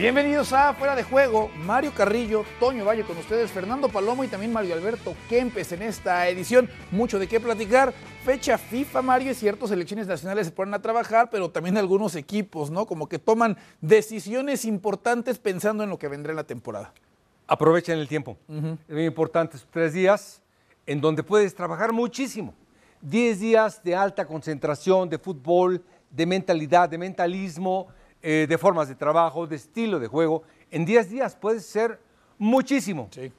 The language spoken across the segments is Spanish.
Bienvenidos a Fuera de Juego, Mario Carrillo, Toño Valle con ustedes, Fernando Palomo y también Mario Alberto Kempes en esta edición. Mucho de qué platicar. Fecha FIFA, Mario, es cierto, selecciones nacionales se ponen a trabajar, pero también algunos equipos, ¿no? Como que toman decisiones importantes pensando en lo que vendrá en la temporada. Aprovechen el tiempo. Es muy importante tres días en donde puedes trabajar muchísimo. Diez días de alta concentración, de fútbol, de mentalidad, de mentalismo, eh, de formas de trabajo, de estilo de juego. En 10 días puede ser muchísimo. Sí.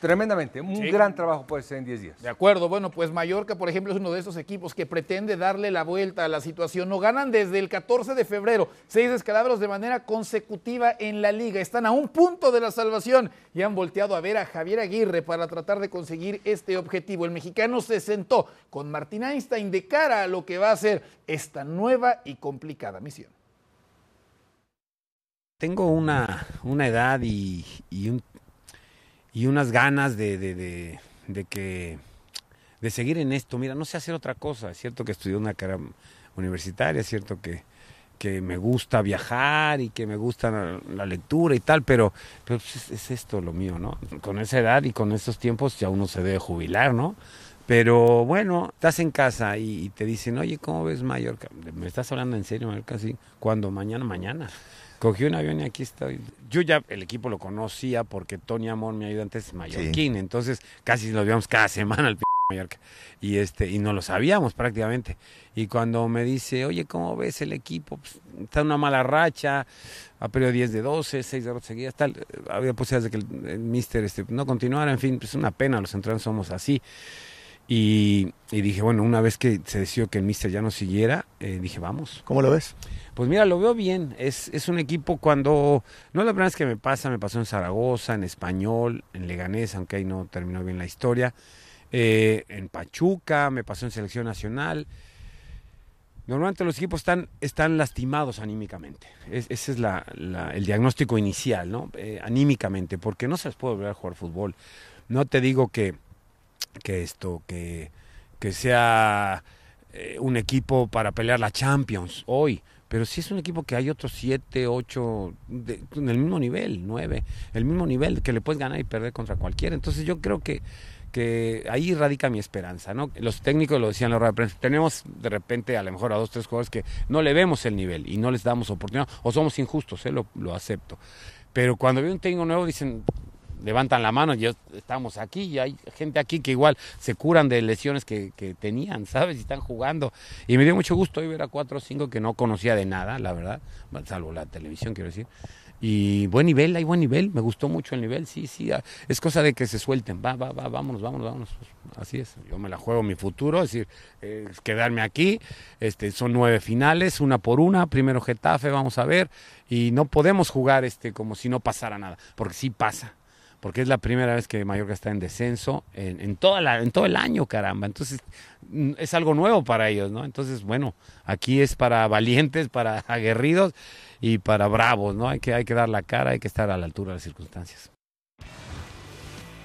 Tremendamente. Un Sí. gran trabajo puede ser en 10 días. De acuerdo, bueno, pues Mallorca, por ejemplo, es uno de esos equipos que pretende darle la vuelta a la situación. No ganan desde el 14 de febrero, seis descalabros de manera consecutiva en la liga. Están a un punto de la salvación y han volteado a ver a Javier Aguirre para tratar de conseguir este objetivo. El mexicano se sentó con Martín Einstein de cara a lo que va a ser esta nueva y complicada misión. Tengo una, una edad y, y, un- y unas ganas de, de- de- que de seguir en esto. Mira, no sé hacer otra cosa. Es cierto que estudié una carrera universitaria, es cierto que, que me gusta viajar y que me gusta la, lectura y tal, pero, pero pues es, es esto lo mío, ¿no? Con esa edad y con estos tiempos ya uno se debe jubilar, ¿no? Pero bueno, estás en casa y, y te dicen, oye, ¿cómo ves Mallorca? ¿Me estás hablando en serio, Mallorca? Sí. ¿Cuándo? Mañana, mañana. Cogí un avión y aquí estoy. Yo ya el equipo lo conocía porque Tony Amor, mi ayudante, es mallorquín. Entonces casi nos veíamos cada semana al p Mallorca. Y, este, y no lo sabíamos prácticamente. Y cuando me dice, oye, ¿cómo ves el equipo? Pues, está en una mala racha, ha perdido 10 de 12, 6 derrotas seguidas, tal. Había posibilidades de que el, el mister este, no continuara, en fin, pues una pena, los entrenadores somos así. Y, y dije, bueno, una vez que se decidió que el mister ya no siguiera, eh, dije, vamos. ¿Cómo lo ves? Pues mira, lo veo bien. Es, es un equipo cuando. No es la primera vez que me pasa, me pasó en Zaragoza, en Español, en Leganés, aunque ahí no terminó bien la historia. eh, en Pachuca, me pasó en Selección Nacional. Normalmente los equipos están, están lastimados anímicamente. Es- ese es la- la- el diagnóstico inicial, ¿no? Eh, anímicamente, porque no se les puede volver a jugar fútbol. No te digo que, que esto, que, que sea eh, un equipo para pelear la Champions hoy, pero sí es un equipo que hay otros siete, ocho, de- en el mismo nivel, nueve, el mismo nivel que le puedes ganar y perder contra cualquiera. Entonces yo creo que, que ahí radica mi esperanza, ¿no? Los técnicos lo decían la de prensa, tenemos de repente a lo mejor a dos, tres jugadores que no le vemos el nivel y no les damos oportunidad, o somos injustos, ¿eh? lo, lo acepto. Pero cuando veo un técnico nuevo dicen, levantan la mano, ya estamos aquí y hay gente aquí que igual se curan de lesiones que, tenían, ¿sabes? Y están jugando. Y me dio mucho gusto hoy ver a cuatro o cinco que no conocía de nada, la verdad, salvo la televisión, quiero decir. Y buen nivel, hay buen nivel, me gustó mucho el nivel, sí, sí, ah, es cosa de que se suelten, va, va, va, vámonos, vámonos, vámonos. Así es, yo me la juego mi futuro, es decir, quedarme aquí, este, son nueve finales, una por una, primero Getafe, vamos a ver, y no podemos jugar este como si no pasara nada, porque sí pasa porque es la primera vez que Mallorca está en descenso en, en, toda la, en todo el año, caramba. Entonces, mm, es algo nuevo para ellos, ¿no? Entonces, bueno, aquí es para valientes, para aguerridos y para bravos, ¿no? Hay que, hay que dar la cara, hay que estar a la altura de las circunstancias.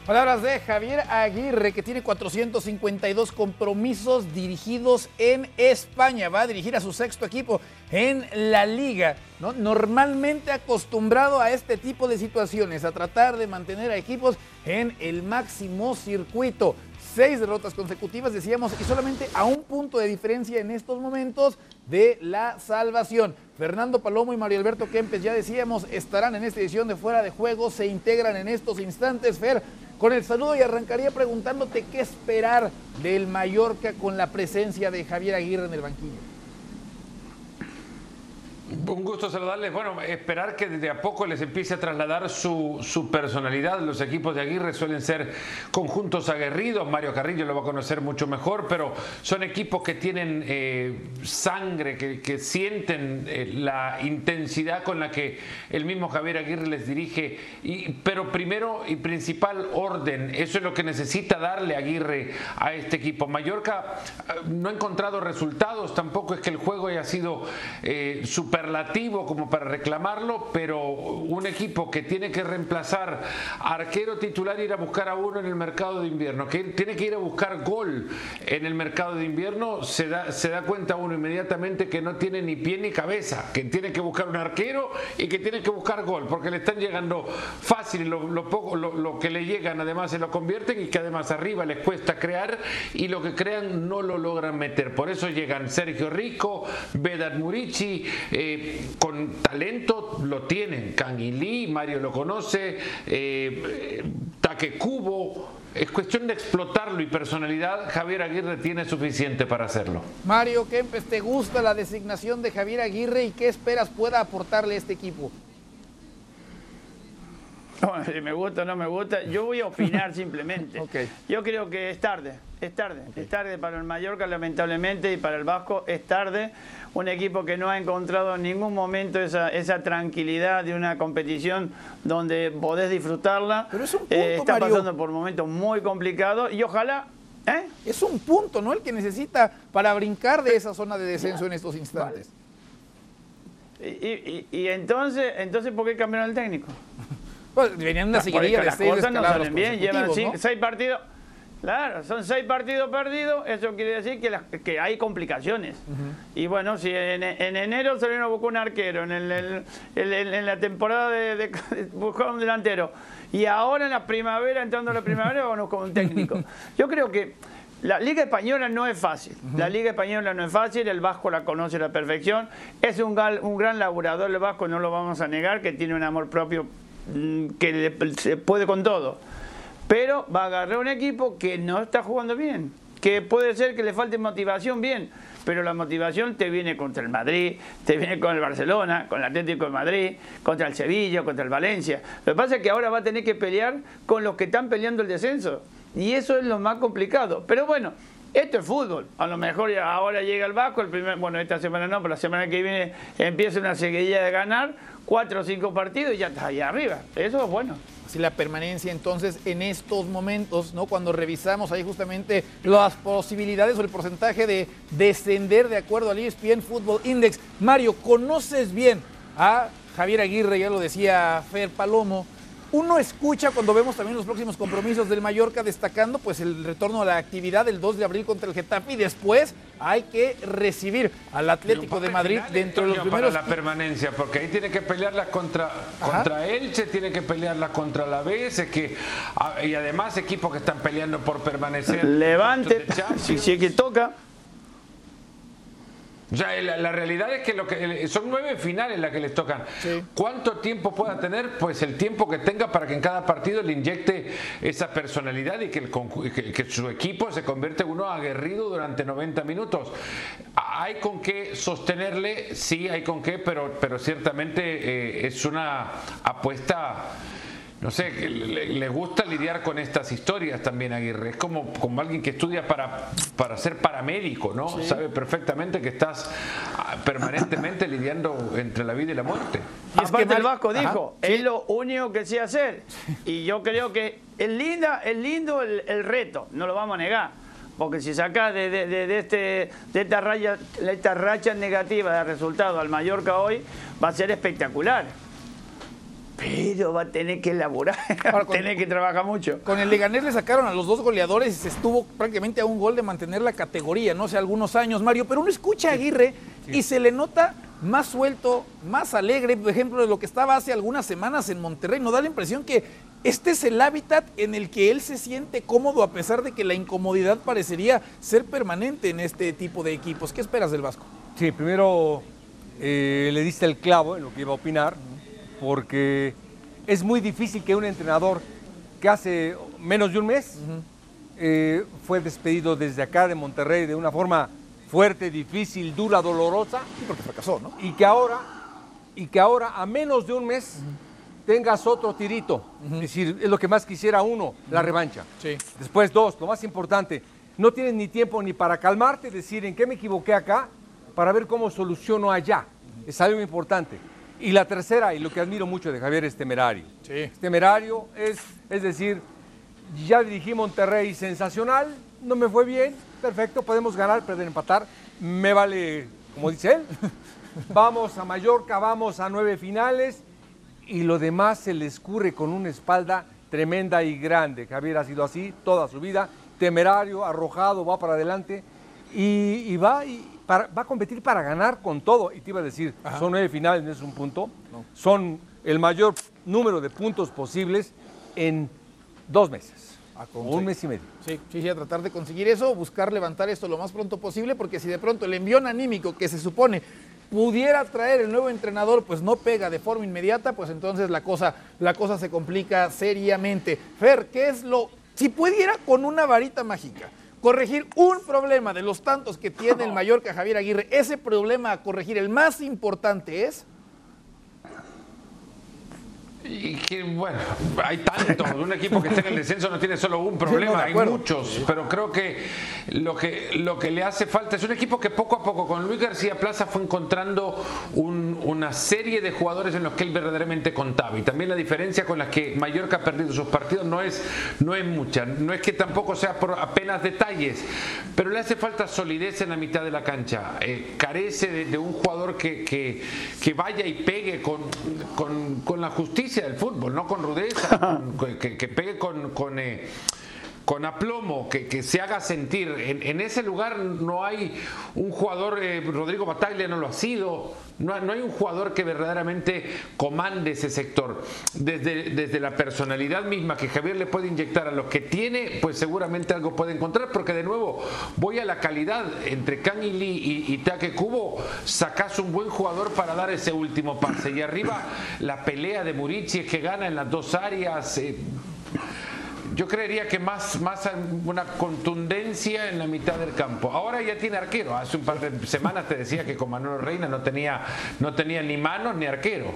Palabras de Javier Aguirre, que tiene 452 compromisos dirigidos en España. Va a dirigir a su sexto equipo en la liga. ¿no? Normalmente acostumbrado a este tipo de situaciones, a tratar de mantener a equipos en el máximo circuito. Seis derrotas consecutivas, decíamos, y solamente a un punto de diferencia en estos momentos de la salvación. Fernando Palomo y Mario Alberto Kempes, ya decíamos, estarán en esta edición de Fuera de Juego, se integran en estos instantes. Fer, con el saludo y arrancaría preguntándote qué esperar del Mallorca con la presencia de Javier Aguirre en el banquillo. Un gusto saludarles. Bueno, esperar que desde a poco les empiece a trasladar su, personalidad. Los equipos de Aguirre suelen ser conjuntos aguerridos. Mario Carrillo lo va a conocer mucho mejor, pero son equipos que tienen eh, sangre, que, sienten eh, la intensidad con la que el mismo Javier Aguirre les dirige. Pero primero y principal, orden. Eso es lo que necesita darle Aguirre a este equipo. Mallorca eh, no ha encontrado resultados, tampoco es que el juego haya sido eh, superlativo como para reclamarlo, pero un equipo que tiene que reemplazar arquero titular ir a buscar a uno en el mercado de invierno, que tiene que ir a buscar gol en el mercado de invierno, se da, se da cuenta uno inmediatamente que no tiene ni pie ni cabeza, que tiene que buscar un arquero y que tiene que buscar gol, porque le están llegando fácil lo, lo que le llegan además se lo convierten y que además arriba les cuesta crear y lo que crean no lo logran meter. Por eso llegan Sergio Rico, Vedat Murici, eh, con talento lo tienen. Lee, Mario lo conoce, eh, Take Kubo. Es cuestión de explotarlo y personalidad. Javier Aguirre tiene suficiente para hacerlo. Mario Kempes, ¿te gusta la designación de Javier Aguirre y qué esperas pueda aportarle a este equipo? Bueno, si me gusta o no me gusta, yo voy a opinar simplemente. Ok. Yo creo que es tarde, es tarde, es tarde para el Mallorca lamentablemente y para el Vasco es tarde. Un equipo que no ha encontrado en ningún momento esa, esa tranquilidad de una competición donde podés disfrutarla. Pero es un punto, Eh, está Mario. pasando por momentos muy complicados y ojalá... ¿eh? Es un punto, ¿no? El que necesita para brincar de esa zona de descenso en estos instantes. Y, y- y entonces, entonces, ¿por qué cambiaron el técnico? Pues venían una seguidilla de las seis cosas no salen bien, llevan consecutivos, cinco- ¿no? seis partidos. Claro, son seis partidos perdidos, eso quiere decir que, las- que hay complicaciones. Y bueno, si en, en enero salieron a buscar un arquero, en, el- el- el- el- en la temporada de, de buscar un delantero, y ahora en la primavera, entrando a la primavera, vamos con un técnico. Yo creo que la Liga Española no es fácil. La Liga Española no es fácil, el Vasco la conoce a la perfección. Es un, gal- un gran laburador el Vasco, no lo vamos a negar, que tiene un amor propio que le- se puede con todo. Pero va a agarrar un equipo que no está jugando bien, que puede ser que le falte motivación bien, pero la motivación te viene contra el Madrid, te viene con el Barcelona, con el Atlético de Madrid, contra el Sevilla, contra el Valencia. Lo que pasa es que ahora va a tener que pelear con los que están peleando el descenso. Y eso es lo más complicado. Pero bueno, esto es fútbol. A lo mejor ahora llega el Vasco, el primer, bueno, esta semana no, pero la semana que viene empieza una seguidilla de ganar, cuatro o cinco partidos y ya está ahí arriba. Eso es bueno. Si la permanencia entonces en estos momentos, ¿no? Cuando revisamos ahí justamente las posibilidades o el porcentaje de descender de acuerdo al ESPN Football Index. Mario, conoces bien a Javier Aguirre, ya lo decía Fer Palomo. Uno escucha cuando vemos también los próximos compromisos del Mallorca destacando pues el retorno a la actividad del 2 de abril contra el Getafe y después hay que recibir al Atlético de Madrid dentro de los primeros para la permanencia, porque ahí tiene que pelearla contra, contra Elche, tiene que pelearla contra la BS, que, ah, y además equipos que están peleando por permanecer. Levante, si es que toca. O sea, la, la realidad es que, lo que son nueve finales las que les tocan. Sí. ¿Cuánto tiempo pueda tener? Pues el tiempo que tenga para que en cada partido le inyecte esa personalidad y que, el conju- que- que su equipo se convierte en uno aguerrido durante 90 minutos. ¿Hay con qué sostenerle? Sí, hay con qué, pero, pero ciertamente eh, es una apuesta no sé, que le, le gusta lidiar con estas historias también Aguirre. Es como, como alguien que estudia para, para ser paramédico, ¿no? Sabe perfectamente que estás ah, permanentemente lidiando entre la vida y la muerte. Y es que Aparte Vasco Ajá, dijo, es lo único que sé hacer. Y yo creo que es, linda, es lindo el, el reto, no lo vamos a negar. Porque si sacás de, de- de- de este, de esta, raya, de esta racha negativa de resultado al Mallorca hoy, va a ser espectacular. Pero va a tener que elaborar, va a con- tener que trabajar mucho. Con el Leganés le sacaron a los dos goleadores y se estuvo prácticamente a un gol de mantener la categoría, no sé, algunos años, Mario. Pero uno escucha a Aguirre y se le nota más suelto, más alegre, por ejemplo, de lo que estaba hace algunas semanas en Monterrey. Nos da la impresión que este es el hábitat en el que él se siente cómodo, a pesar de que la incomodidad parecería ser permanente en este tipo de equipos. ¿Qué esperas del Vasco? Sí, primero eh, le diste el clavo en lo que iba a opinar, porque es muy difícil que un entrenador que hace menos de un mes eh, fue despedido desde acá de Monterrey de una forma fuerte, difícil, dura, dolorosa, Sí, porque fracasó, ¿no? y que ahora, y que ahora a menos de un mes tengas otro tirito. Es decir, es lo que más quisiera uno, la revancha. Sí. Después, dos, lo más importante, no tienes ni tiempo ni para calmarte, decir en qué me equivoqué acá, para ver cómo soluciono allá. Es algo importante. Y la tercera, y lo que admiro mucho de Javier, es temerario. Sí. Es temerario, es, es decir, ya dirigí Monterrey sensacional, no me fue bien, perfecto, podemos ganar, perder, empatar, me vale, como dice él, vamos a Mallorca, vamos a nueve finales y lo demás se le escurre con una espalda tremenda y grande. Javier ha sido así toda su vida, temerario, arrojado, va para adelante y, va, y va a competir para ganar con todo. Y te iba a decir, son nueve finales, no es un punto, son el mayor número de puntos posibles en dos meses. un mes y medio. Sí, sí, sí, a tratar de conseguir eso, buscar levantar esto lo más pronto posible, porque si de pronto el envión anímico que se supone pudiera traer el nuevo entrenador, pues no pega de forma inmediata, pues entonces la cosa, la cosa se complica seriamente. Fer, ¿qué es lo... Si pudiera con una varita mágica corregir un problema de los tantos que tiene el Mallorca Javier Aguirre, ese problema a corregir, el más importante es... Y que, bueno, hay tantos. Un equipo que está en el descenso no tiene solo un problema, hay muchos. Pero creo que lo, que lo que le hace falta es un equipo que poco a poco, con Luis García Plaza, fue encontrando una serie de jugadores en los que él verdaderamente contaba. Y también la diferencia con la que Mallorca ha perdido sus partidos no es, no es mucha. No es que tampoco sea por apenas detalles, pero le hace falta solidez en la mitad de la cancha. Eh, carece de, un jugador que, que, vaya y pegue con, con, con la justicia del fútbol, no con rudeza, que, pegue con, con, eh, con aplomo, que, se haga sentir. En, ese lugar no hay un jugador, eh, Rodrigo Bataglia no lo ha sido, no, hay un jugador que verdaderamente comande ese sector. Desde, desde la personalidad misma que Javier le puede inyectar a lo que tiene, pues seguramente algo puede encontrar, porque de nuevo voy a la calidad entre Kang y Lee y, Take Kubo, sacas un buen jugador para dar ese último pase. Y arriba la pelea de Murici que gana en las dos áreas. Eh, yo creería que más, más una contundencia en la mitad del campo. Ahora ya tiene arquero. Hace un par de semanas te decía que con Manuel Reina no tenía, no tenía ni manos ni arquero.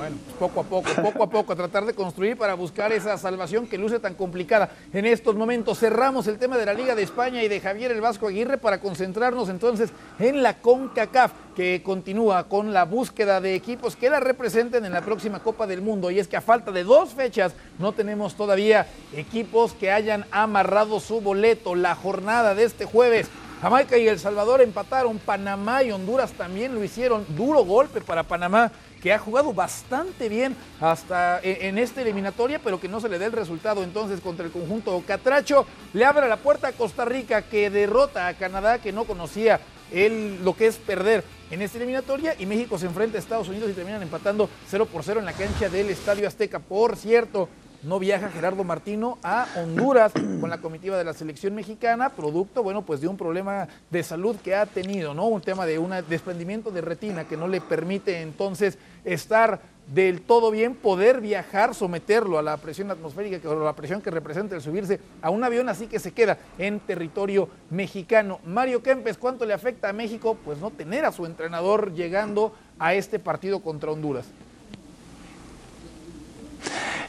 Bueno, poco a poco, poco a poco, a tratar de construir para buscar esa salvación que luce tan complicada en estos momentos. Cerramos el tema de la Liga de España y de Javier el Vasco Aguirre para concentrarnos entonces en la CONCACAF, que continúa con la búsqueda de equipos que la representen en la próxima Copa del Mundo. Y es que a falta de dos fechas no tenemos todavía equipos que hayan amarrado su boleto. La jornada de este jueves Jamaica y El Salvador empataron, Panamá y Honduras también lo hicieron. Duro golpe para Panamá que ha jugado bastante bien hasta e, en esta eliminatoria, pero que no se le dé el resultado entonces contra el conjunto Catracho. Le abre la puerta a Costa Rica, que derrota a Canadá, que no conocía el, lo que es perder en esta eliminatoria, y México se enfrenta a Estados Unidos y terminan empatando 0 por 0 en la cancha del Estadio Azteca. Por cierto, no viaja Gerardo Martino a Honduras con la comitiva de la selección mexicana, producto, bueno, pues de un problema de salud que ha tenido, ¿no? Un tema de un desprendimiento de retina que no le permite entonces estar del todo bien, poder viajar, someterlo a la presión atmosférica o la presión que representa el subirse a un avión así que se queda en territorio mexicano. Mario Kempes, ¿cuánto le afecta a México? Pues no tener a su entrenador llegando a este partido contra Honduras.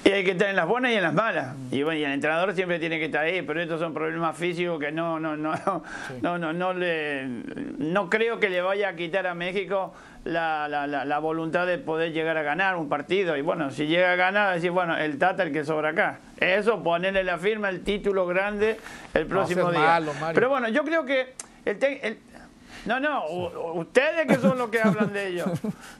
Y hay que estar en las buenas y en las malas. Y bueno, y el entrenador siempre tiene que estar ahí, pero estos son problemas físicos que no, no, no, no, no, no, le, no creo que le vaya a quitar a México la, la, la, voluntad de poder llegar a ganar un partido. Y bueno, si llega a ganar, decir, bueno, el Tata el que sobra acá. Eso, ponerle la firma, el título grande el próximo día. Pero bueno, yo creo que el, el no, no, ustedes que son los que hablan de ellos.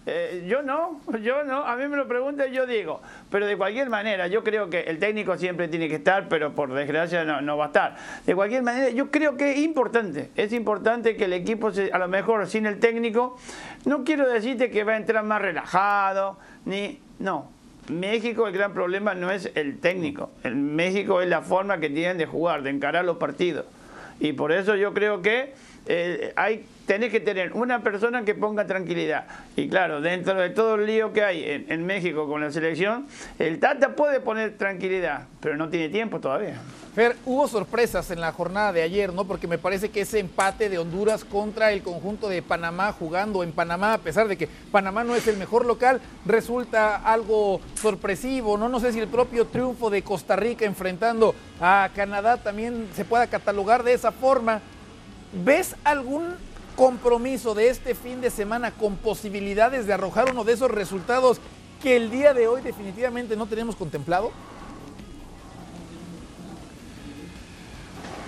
Eh, yo no, yo no. A mí me lo preguntan y yo digo. Pero de cualquier manera, yo creo que el técnico siempre tiene que estar, pero por desgracia no, no va a estar. De cualquier manera, yo creo que es importante. Es importante que el equipo, a lo mejor sin el técnico, no quiero decirte que va a entrar más relajado, ni. No, México el gran problema no es el técnico, el México es la forma que tienen de jugar, de encarar los partidos. Y por eso yo creo que eh, hay tenés que tener una persona que ponga tranquilidad. Y claro, dentro de todo el lío que hay en, México con la selección, el Tata puede poner tranquilidad, pero no tiene tiempo todavía. Fer, hubo sorpresas en la jornada de ayer, ¿no? Porque me parece que ese empate de Honduras contra el conjunto de Panamá jugando en Panamá, a pesar de que Panamá no es el mejor local, resulta algo sorpresivo, ¿no? No sé si el propio triunfo de Costa Rica enfrentando a Canadá también se pueda catalogar de esa forma. ¿Ves algún compromiso de este fin de semana con posibilidades de arrojar uno de esos resultados que el día de hoy definitivamente no tenemos contemplado?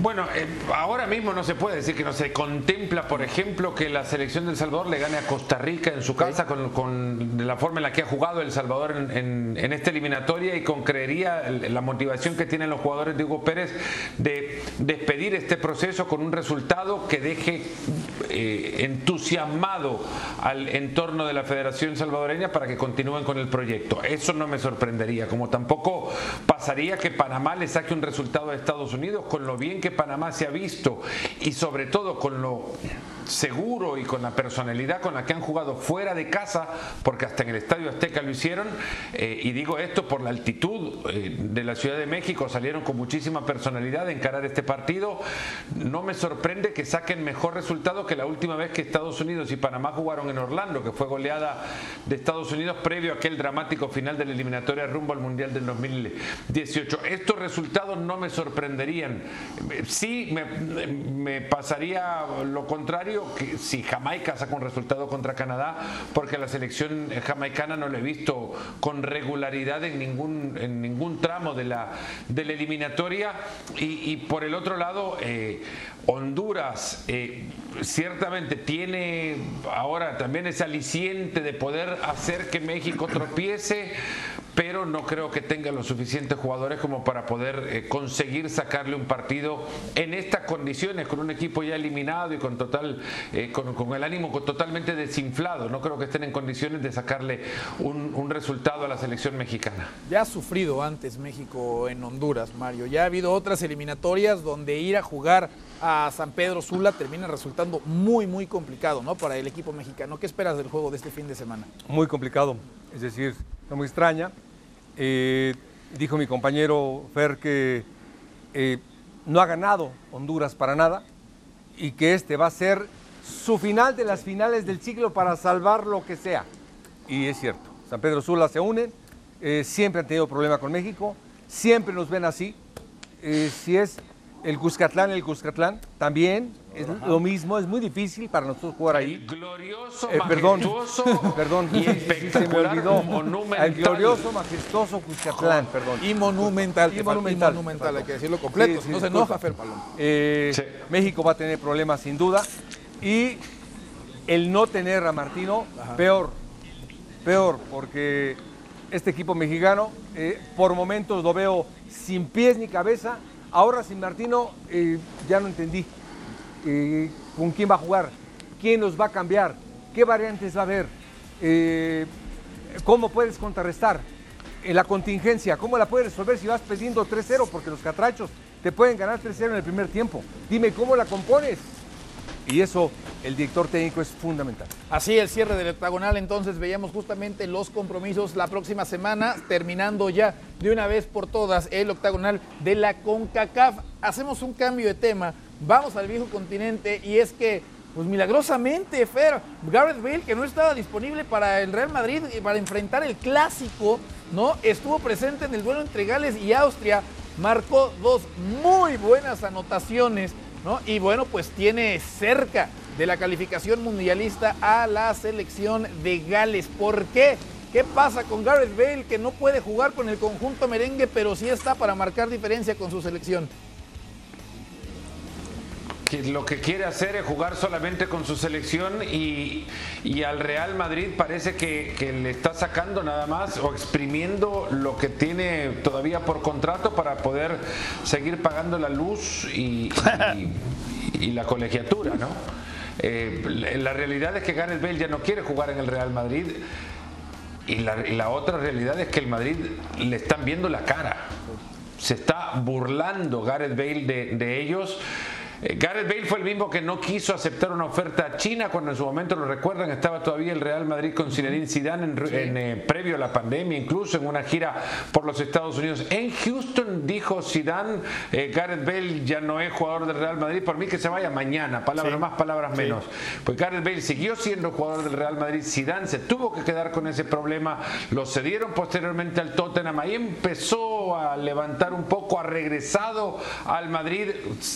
Bueno, eh, ahora mismo no se puede decir que no se contempla, por ejemplo, que la selección del Salvador le gane a Costa Rica en su casa con, con la forma en la que ha jugado El Salvador en, en- en esta eliminatoria y con creería la motivación que tienen los jugadores de Hugo Pérez de despedir este proceso con un resultado que deje eh, entusiasmado al entorno de la Federación Salvadoreña para que continúen con el proyecto. Eso no me sorprendería, como tampoco pasaría que Panamá le saque un resultado a Estados Unidos con lo bien que Panamá se ha visto y sobre todo con lo seguro y con la personalidad con la que han jugado fuera de casa, porque hasta en el Estadio Azteca lo hicieron, eh, y digo esto por la altitud eh, de la Ciudad de México, salieron con muchísima personalidad de encarar este partido, no me sorprende que saquen mejor resultado que la última vez que Estados Unidos y Panamá jugaron en Orlando, que fue goleada de Estados Unidos previo a aquel dramático final de la eliminatoria rumbo al Mundial del 2018. Estos resultados no me sorprenderían. Sí me pasaría lo contrario que si Jamaica saca un resultado contra Canadá, porque la selección jamaicana no la he visto con regularidad en ningún, en ningún tramo de la, eliminatoria. Y, y por el otro lado, eh, Honduras eh, ciertamente tiene ahora también ese aliciente de poder hacer que México tropiece, pero no creo que tenga los suficientes jugadores como para poder eh, conseguir sacarle un partido en estas condiciones, con un equipo ya eliminado y con total, eh, con, con el ánimo totalmente desinflado. No creo que estén en condiciones de sacarle un, un resultado a la selección mexicana. Ya ha sufrido antes México en Honduras, Mario. Ya ha habido otras eliminatorias donde ir a jugar a San Pedro Sula termina resultando muy, muy complicado, ¿no? Para el equipo mexicano. ¿Qué esperas del juego de este fin de semana? muy complicado. Es decir, no me extraña. Eh, dijo mi compañero Fer que eh, no ha ganado Honduras para nada y que este va a ser su final de las finales del siglo para salvar lo que sea. Y es cierto, San Pedro Sula se unen, eh, siempre han tenido problema con México, siempre nos ven así. Si es el Cuscatlán, el Cuscatlán, también es lo mismo, es muy difícil para nosotros jugar ahí. Glorioso, Eh, perdón, majestuoso perdón, y sí, sí, se me espectacular olvidó. monumental. El glorioso, majestuoso Cuscatlán, perdón. Y monumental. Y monumental. y monumental, hay que decirlo completo. Sí, sí, no se enoja Fer. Eh, Sí. México va a tener problemas sin duda y el no tener a Martino, peor, peor, porque este equipo mexicano eh, por momentos lo veo sin pies ni cabeza, ahora sin Martino eh, ya no entendí eh, con quién va a jugar, quién los va a cambiar, qué variantes va a haber, eh, cómo puedes contrarrestar. La contingencia, ¿cómo la puedes resolver si vas perdiendo 3-0? Porque los catrachos te pueden ganar 3-0 en el primer tiempo. Dime, ¿cómo la compones? Y eso, el director técnico es fundamental. Así el cierre del octagonal, entonces veíamos justamente los compromisos la próxima semana, terminando ya de una vez por todas el octagonal de la CONCACAF. Hacemos un cambio de tema, vamos al viejo continente y es que, pues milagrosamente, Fer, Gareth Bale, que no estaba disponible para el Real Madrid y para enfrentar el clásico, ¿no? Estuvo presente en el duelo entre Gales y Austria, marcó dos muy buenas anotaciones. ¿no? Y bueno, pues tiene cerca de la calificación mundialista a la selección de Gales. ¿Por qué? ¿Qué pasa con Gareth Bale que no puede jugar con el conjunto merengue, pero sí está para marcar diferencia con su selección? lo que quiere hacer es jugar solamente con su selección y, y al Real Madrid parece que, le está sacando nada más o exprimiendo lo que tiene todavía por contrato para poder seguir pagando la luz y la colegiatura, ¿no? Eh, la realidad es que Gareth Bale ya no quiere jugar en el Real Madrid y la, la otra realidad es que el Madrid le están viendo la cara. Se está burlando Gareth Bale de ellos. Eh, Gareth Bale fue el mismo que no quiso aceptar una oferta china cuando en su momento lo recuerdan estaba todavía el Real Madrid con Zinedine Zidane en, en, eh, previo a la pandemia, incluso en una gira por los Estados Unidos. En Houston dijo Zidane, eh, Gareth Bale ya no es jugador del Real Madrid, por mí que se vaya mañana, palabras más, palabras menos. Pues Gareth Bale siguió siendo jugador del Real Madrid, Zidane se tuvo que quedar con ese problema, lo cedieron posteriormente al Tottenham, ahí empezó a levantar un poco, ha regresado al Madrid,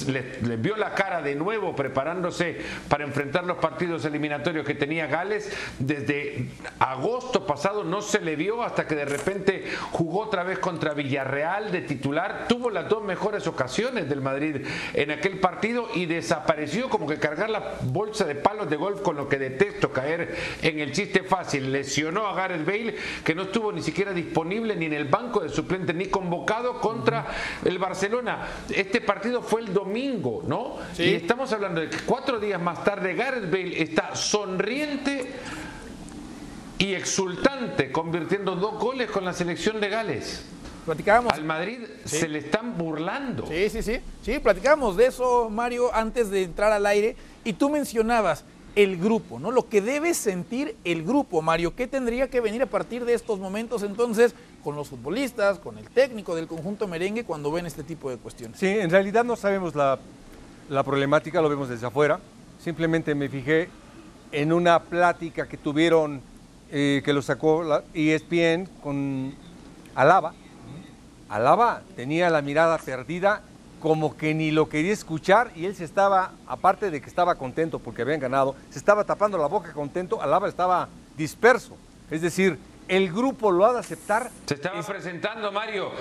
le, le vio la cara de nuevo preparándose para enfrentar los partidos eliminatorios que tenía Gales. Desde agosto pasado no se le vio hasta que de repente jugó otra vez contra Villarreal de titular. Tuvo las dos mejores ocasiones del Madrid en aquel partido y desapareció como que cargar la bolsa de palos de golf con lo que detesto caer en el chiste fácil. Lesionó a Gareth Bale que no estuvo ni siquiera disponible ni en el banco de suplentes ni convocado contra el Barcelona. Este partido fue el domingo, ¿no? Y estamos hablando de que cuatro días más tarde Gareth Bale está sonriente y exultante, convirtiendo dos goles con la selección de Gales. Platicábamos. Al Madrid Sí. se le están burlando. Sí, sí, sí. Sí, platicábamos de eso, Mario, antes de entrar al aire. Y tú mencionabas el grupo, ¿no? Lo que debe sentir el grupo, Mario. ¿Qué tendría que venir a partir de estos momentos entonces con los futbolistas, con el técnico del conjunto merengue cuando ven este tipo de cuestiones? Sí, en realidad no sabemos la, la problemática, lo vemos desde afuera. Simplemente me fijé en una plática que tuvieron, eh, que lo sacó la ESPN con Alaba. Alaba tenía la mirada perdida, como que ni lo quería escuchar y él se estaba, aparte de que estaba contento porque habían ganado, se estaba tapando la boca contento, Alaba estaba disperso. Es decir, el grupo lo ha de aceptar. Se estaba presentando, Mario.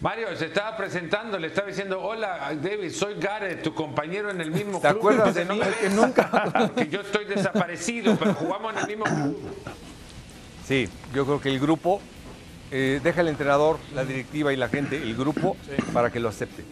Mario, se estaba presentando, le estaba diciendo, hola, David, soy Gareth, tu compañero en el mismo ¿Te club. acuerdas de mí? Que nunca. Porque yo estoy desaparecido, pero jugamos en el mismo club. Sí, yo creo que el grupo eh, deja el entrenador, la directiva y la gente, el grupo, para que lo acepte.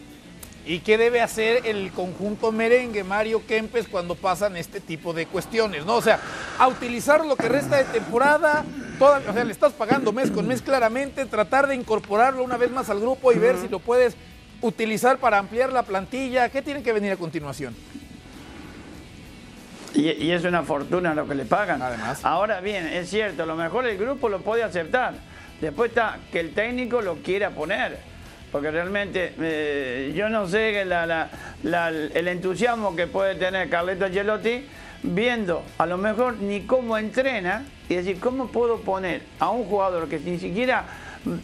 ¿Y qué debe hacer el conjunto merengue, Mario Kempes, cuando pasan este tipo de cuestiones? ¿no? O sea, a utilizar lo que resta de temporada, toda, o sea, le estás pagando mes con mes claramente, tratar de incorporarlo una vez más al grupo y ver si lo puedes utilizar para ampliar la plantilla. ¿Qué tiene que venir a continuación? Y, y es una fortuna lo que le pagan. Además. Ahora bien, es cierto, a lo mejor el grupo lo puede aceptar. Después está que el técnico lo quiera poner. Porque realmente eh, yo no sé la- la- la- el entusiasmo que puede tener Carleto Ancelotti viendo a lo mejor ni cómo entrena y decir cómo puedo poner a un jugador que ni siquiera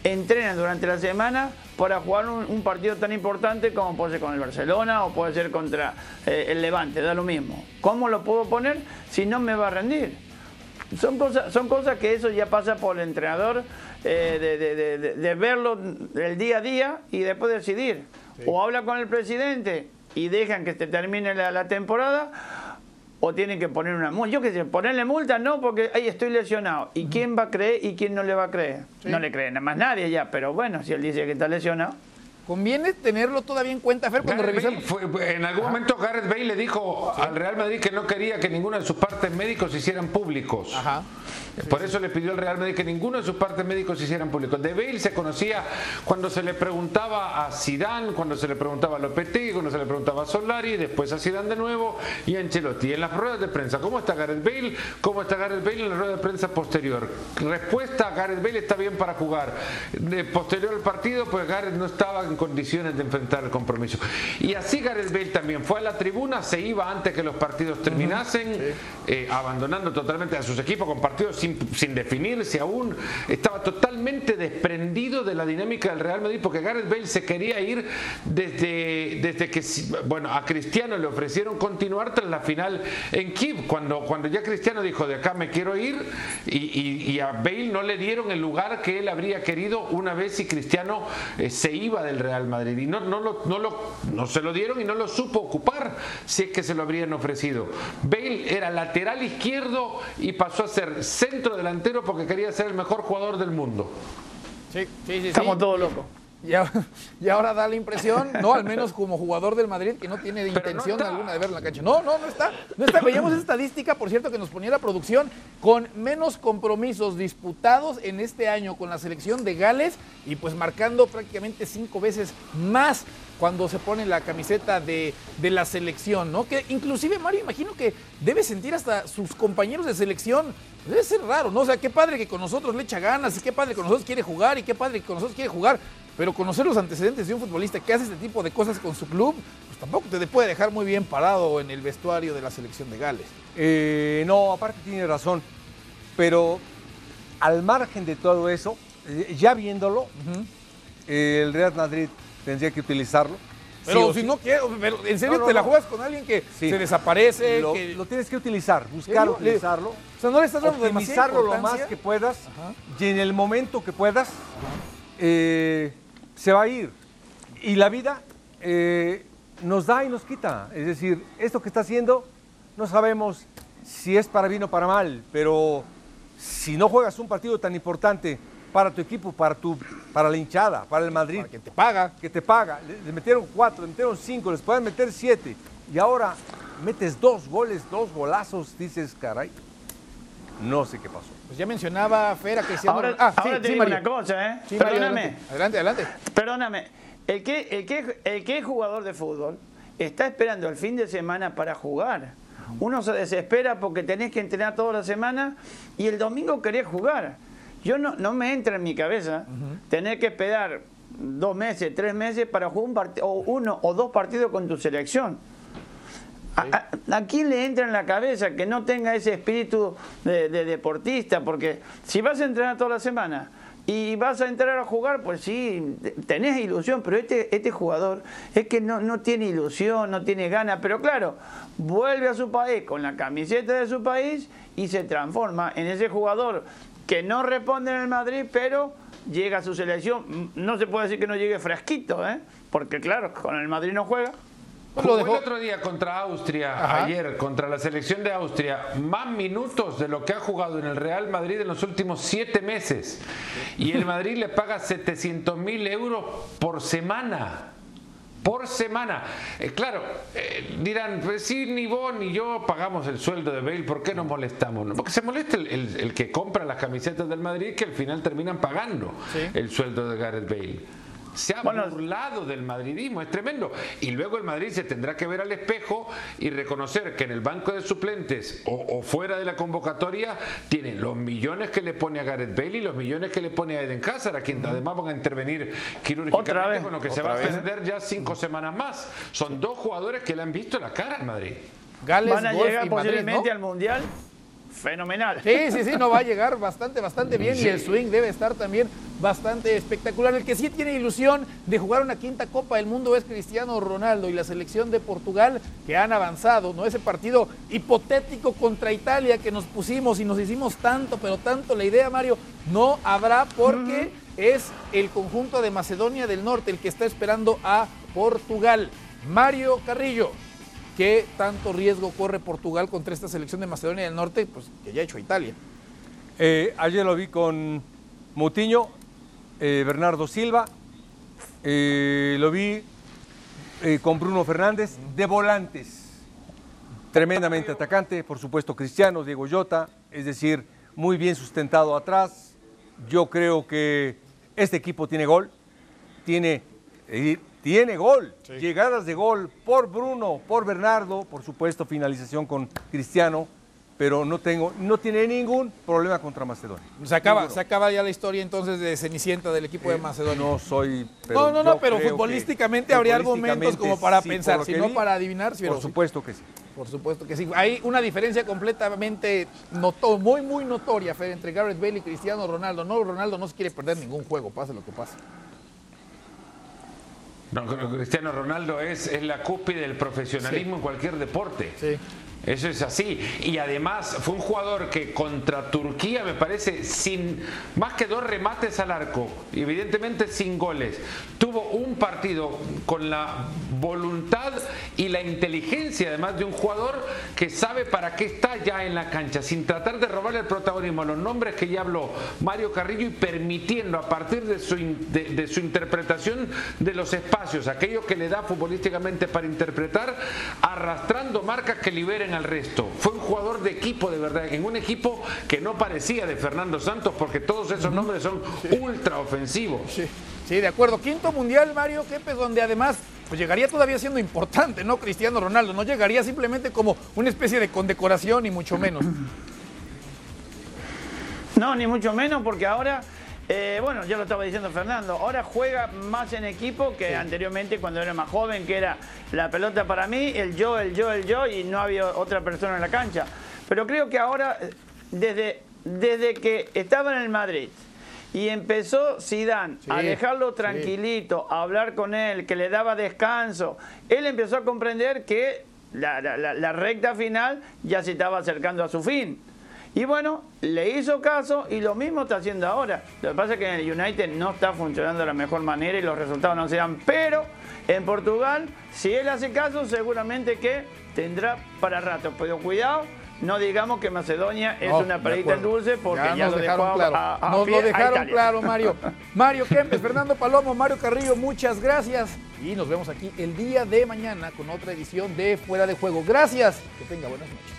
entrena durante la semana para jugar un, un partido tan importante como puede ser con el Barcelona o puede ser contra eh, el Levante, da lo mismo. ¿Cómo lo puedo poner si no me va a rendir? Son cosas, son cosas que eso ya pasa por el entrenador, eh, de, de- de- de- de verlo el día a día y después decidir. O habla con el presidente y dejan que se termine la, la temporada, o tienen que poner una multa. Yo qué sé, ponerle multa no, porque ahí estoy lesionado. ¿Y quién va a creer y quién no le va a creer? No le cree nada más nadie ya, pero bueno, si él dice que está lesionado. Conviene tenerlo todavía en cuenta, Fer, cuando fue- en algún momento Gareth Bale le dijo al Real Madrid que no quería que ninguno de sus partes médicos se hicieran públicos. Ajá. Por eso le pidió al Real Madrid que ninguno de sus partes médicos se hicieran públicos. De Bale se conocía cuando se le preguntaba a Zidane, cuando se le preguntaba a Lopetegui, cuando se le preguntaba a Solari, después a Zidane de nuevo y a Ancelotti. En las ruedas de prensa, ¿cómo está Gareth Bale? ¿Cómo está Gareth Bale en la rueda de prensa posterior? Respuesta, Gareth Bale está bien para jugar. De posterior al partido, pues Gareth no estaba en condiciones de enfrentar el compromiso. Y así Gareth Bale también fue a la tribuna, se iba antes que los partidos terminasen, eh, abandonando totalmente a sus equipos con partidos sin, sin definirse aún. Estaba totalmente desprendido de la dinámica del Real Madrid porque Gareth Bale se quería ir desde, desde que, bueno, a Cristiano le ofrecieron continuar tras la final en Kiev, cuando, cuando ya Cristiano dijo de acá me quiero ir y, y- y a Bale no le dieron el lugar que él habría querido una vez si Cristiano eh, se iba del Real Madrid y no, no, lo, no, lo- no se lo dieron y no lo supo ocupar si es que se lo habrían ofrecido. Bale era lateral izquierdo y pasó a ser centro delantero porque quería ser el mejor jugador del mundo. Sí, sí, sí. sí. Estamos todos locos. Y ahora, y ahora da la impresión, no, al menos como jugador del Madrid, que no tiene no intención alguna de ver la cancha. No, no, no está. No está. Veíamos esa estadística, por cierto, que nos ponía la producción, con menos compromisos disputados en este año con la selección de Gales y pues marcando prácticamente cinco veces más cuando se pone la camiseta de, de la selección, ¿no? Que inclusive, Mario, imagino que debe sentir hasta sus compañeros de selección. Debe ser raro, ¿no? O sea, qué padre que con nosotros le echa ganas y qué padre que con nosotros quiere jugar y qué padre que con nosotros quiere jugar. Pero conocer los antecedentes de un futbolista que hace este tipo de cosas con su club, pues tampoco te puede dejar muy bien parado en el vestuario de la selección de Gales. Eh, no, aparte tiene razón, pero al margen de todo eso, eh, ya viéndolo, el Real Madrid tendría que utilizarlo. Pero Sí si sí. no quiero, pero en serio No, no, te la juegas con alguien que Sí. se desaparece, lo, que lo tienes que utilizar, buscar utilizarlo. o sea, no le estás dando optimizarlo lo más que puedas y en el momento que puedas eh, se va a ir. Y la vida eh, nos da y nos quita. Es decir, esto que está haciendo no sabemos si es para bien o para mal, pero si no juegas un partido tan importante para tu equipo, para, tu, para la hinchada, para el Madrid, que te paga. que te paga. Le, le metieron cuatro, le metieron cinco, les pueden meter siete. Y ahora metes dos goles, dos golazos, dices, caray, no sé qué pasó. Pues ya mencionaba Fer a Cristiano. Ahora, ah, ahora sí, te sí, digo Mario. una cosa, ¿eh? Sí, Perdóname. adelante, adelante, adelante. Perdóname, el que, el, que, el que es jugador de fútbol está esperando el fin de semana para jugar. Uno se desespera porque tenés que entrenar toda la semana y el domingo querés jugar. Yo no, no me entra en mi cabeza tener que esperar dos meses, tres meses para jugar un o uno o dos partidos con tu selección. ¿A, quién le entra en la cabeza que no tenga ese espíritu de, de deportista? Porque si vas a entrenar toda la semana y vas a entrar a jugar, pues sí, te- tenés ilusión, pero este, este jugador es que no, no tiene ilusión, no tiene ganas, pero claro, vuelve a su país con la camiseta de su país y se transforma en ese jugador que no responde en el Madrid, pero llega a su selección. No se puede decir que no llegue fresquito, ¿eh? porque claro, con el Madrid no juega. Lo Jugó dejó- el otro día contra Austria, Ajá. ayer contra la selección de Austria, más minutos de lo que ha jugado en el Real Madrid en los últimos siete meses. Y el Madrid le paga 700 mil euros por semana. Por semana. Eh, claro, eh, dirán, pues sí, ni vos ni yo pagamos el sueldo de Bale, ¿por qué nos molestamos? No, Porque se molesta el, el- el que compra las camisetas del Madrid que al final terminan pagando el sueldo de Gareth Bale. Se ha Bueno, burlado del madridismo, es tremendo. Y luego el Madrid se tendrá que ver al espejo y reconocer que en el banco de suplentes o, o fuera de la convocatoria tienen los millones que le pone a Gareth Bale y los millones que le pone a Eden Hazard, a quien además van a intervenir Otra quirúrgicamente vez, con lo que se va a extender ya cinco semanas más. Son dos jugadores que le han visto la cara al Madrid. Gales, Van a Golf llegar y Madrid, posiblemente ¿no? al Mundial. Fenomenal. Sí, sí, sí, no va a llegar bastante, bastante bien y el swing debe estar también bastante espectacular. El que sí tiene ilusión de jugar una quinta Copa del Mundo es Cristiano Ronaldo y la selección de Portugal que han avanzado, ¿no? Ese partido hipotético contra Italia que nos pusimos y nos hicimos tanto, pero tanto la idea, Mario, no habrá porque es el conjunto de Macedonia del Norte el que está esperando a Portugal. Mario Carrillo. ¿Qué tanto riesgo corre Portugal contra esta selección de Macedonia del Norte? Pues que ya ha hecho Italia. Eh, ayer lo vi con Mutiño, eh, Bernardo Silva, eh, lo vi con Bruno Fernández, de volantes. Tremendamente atacante, por supuesto Cristiano, Diego Llota, es decir, muy bien sustentado atrás. Yo creo que este equipo tiene gol, tiene, tiene gol, llegadas de gol por Bruno, por Bernardo, por supuesto finalización con Cristiano, pero no tengo, no tiene ningún problema contra Macedonia. Se acaba, Ninguno. se acaba ya la historia entonces de Cenicienta del equipo de Eh, Macedonia. No soy. no, no, no, pero futbolísticamente habría argumentos como para sí, pensar, lo si que no vi, para adivinar. sí, Por pero sí. supuesto que sí. Por supuesto que sí. Hay una diferencia completamente noto- muy, muy notoria, Fer, entre Gareth Bale y Cristiano Ronaldo. No, Ronaldo no se quiere perder ningún juego, pase lo que pase. No, Cristiano Ronaldo es, es la cúspide del profesionalismo en cualquier deporte. Sí. Eso es así. Y además fue un jugador que contra Turquía, me parece, sin más que dos remates al arco, evidentemente sin goles, tuvo un partido con la voluntad y la inteligencia además de un jugador que sabe para qué está ya en la cancha, sin tratar de robarle el protagonismo a los nombres que ya habló Mario Carrillo y permitiendo a partir de su, de- de su interpretación de los espacios, aquello que le da futbolísticamente para interpretar, arrastrando marcas que liberen al resto. Fue un jugador de equipo de verdad, en un equipo que no parecía de Fernando Santos porque todos esos nombres son ultra ofensivos. Sí, sí, de acuerdo. Quinto mundial, Mario Kempes, donde además pues llegaría todavía siendo importante, ¿no? Cristiano Ronaldo, no llegaría simplemente como una especie de condecoración y mucho menos. No, ni mucho menos, porque ahora, eh, bueno, ya lo estaba diciendo Fernando, ahora juega más en equipo que anteriormente cuando era más joven, que era la pelota para mí, el yo, el yo, el yo, y no había otra persona en la cancha. Pero creo que ahora, desde, desde que estaba en el Madrid Y empezó Zidane a Sí, dejarlo sí. tranquilito, a hablar con él, que le daba descanso. Él empezó a comprender que la, la- la- la recta final ya se estaba acercando a su fin. Y bueno, le hizo caso y lo mismo está haciendo ahora. Lo que pasa es que en el United no está funcionando de la mejor manera y los resultados no se dan. Pero en Portugal, si él hace caso, seguramente que tendrá para rato. Pero cuidado, no digamos que Macedonia es No, una perita en dulce porque ya, nos lo dejaron dejó claro. a- a nos lo dejaron claro, Mario. Mario Kempes, Fernando Palomo, Mario Carrillo, muchas gracias. Y nos vemos aquí el día de mañana con otra edición de Fuera de Juego. Gracias. Que tenga buenas noches.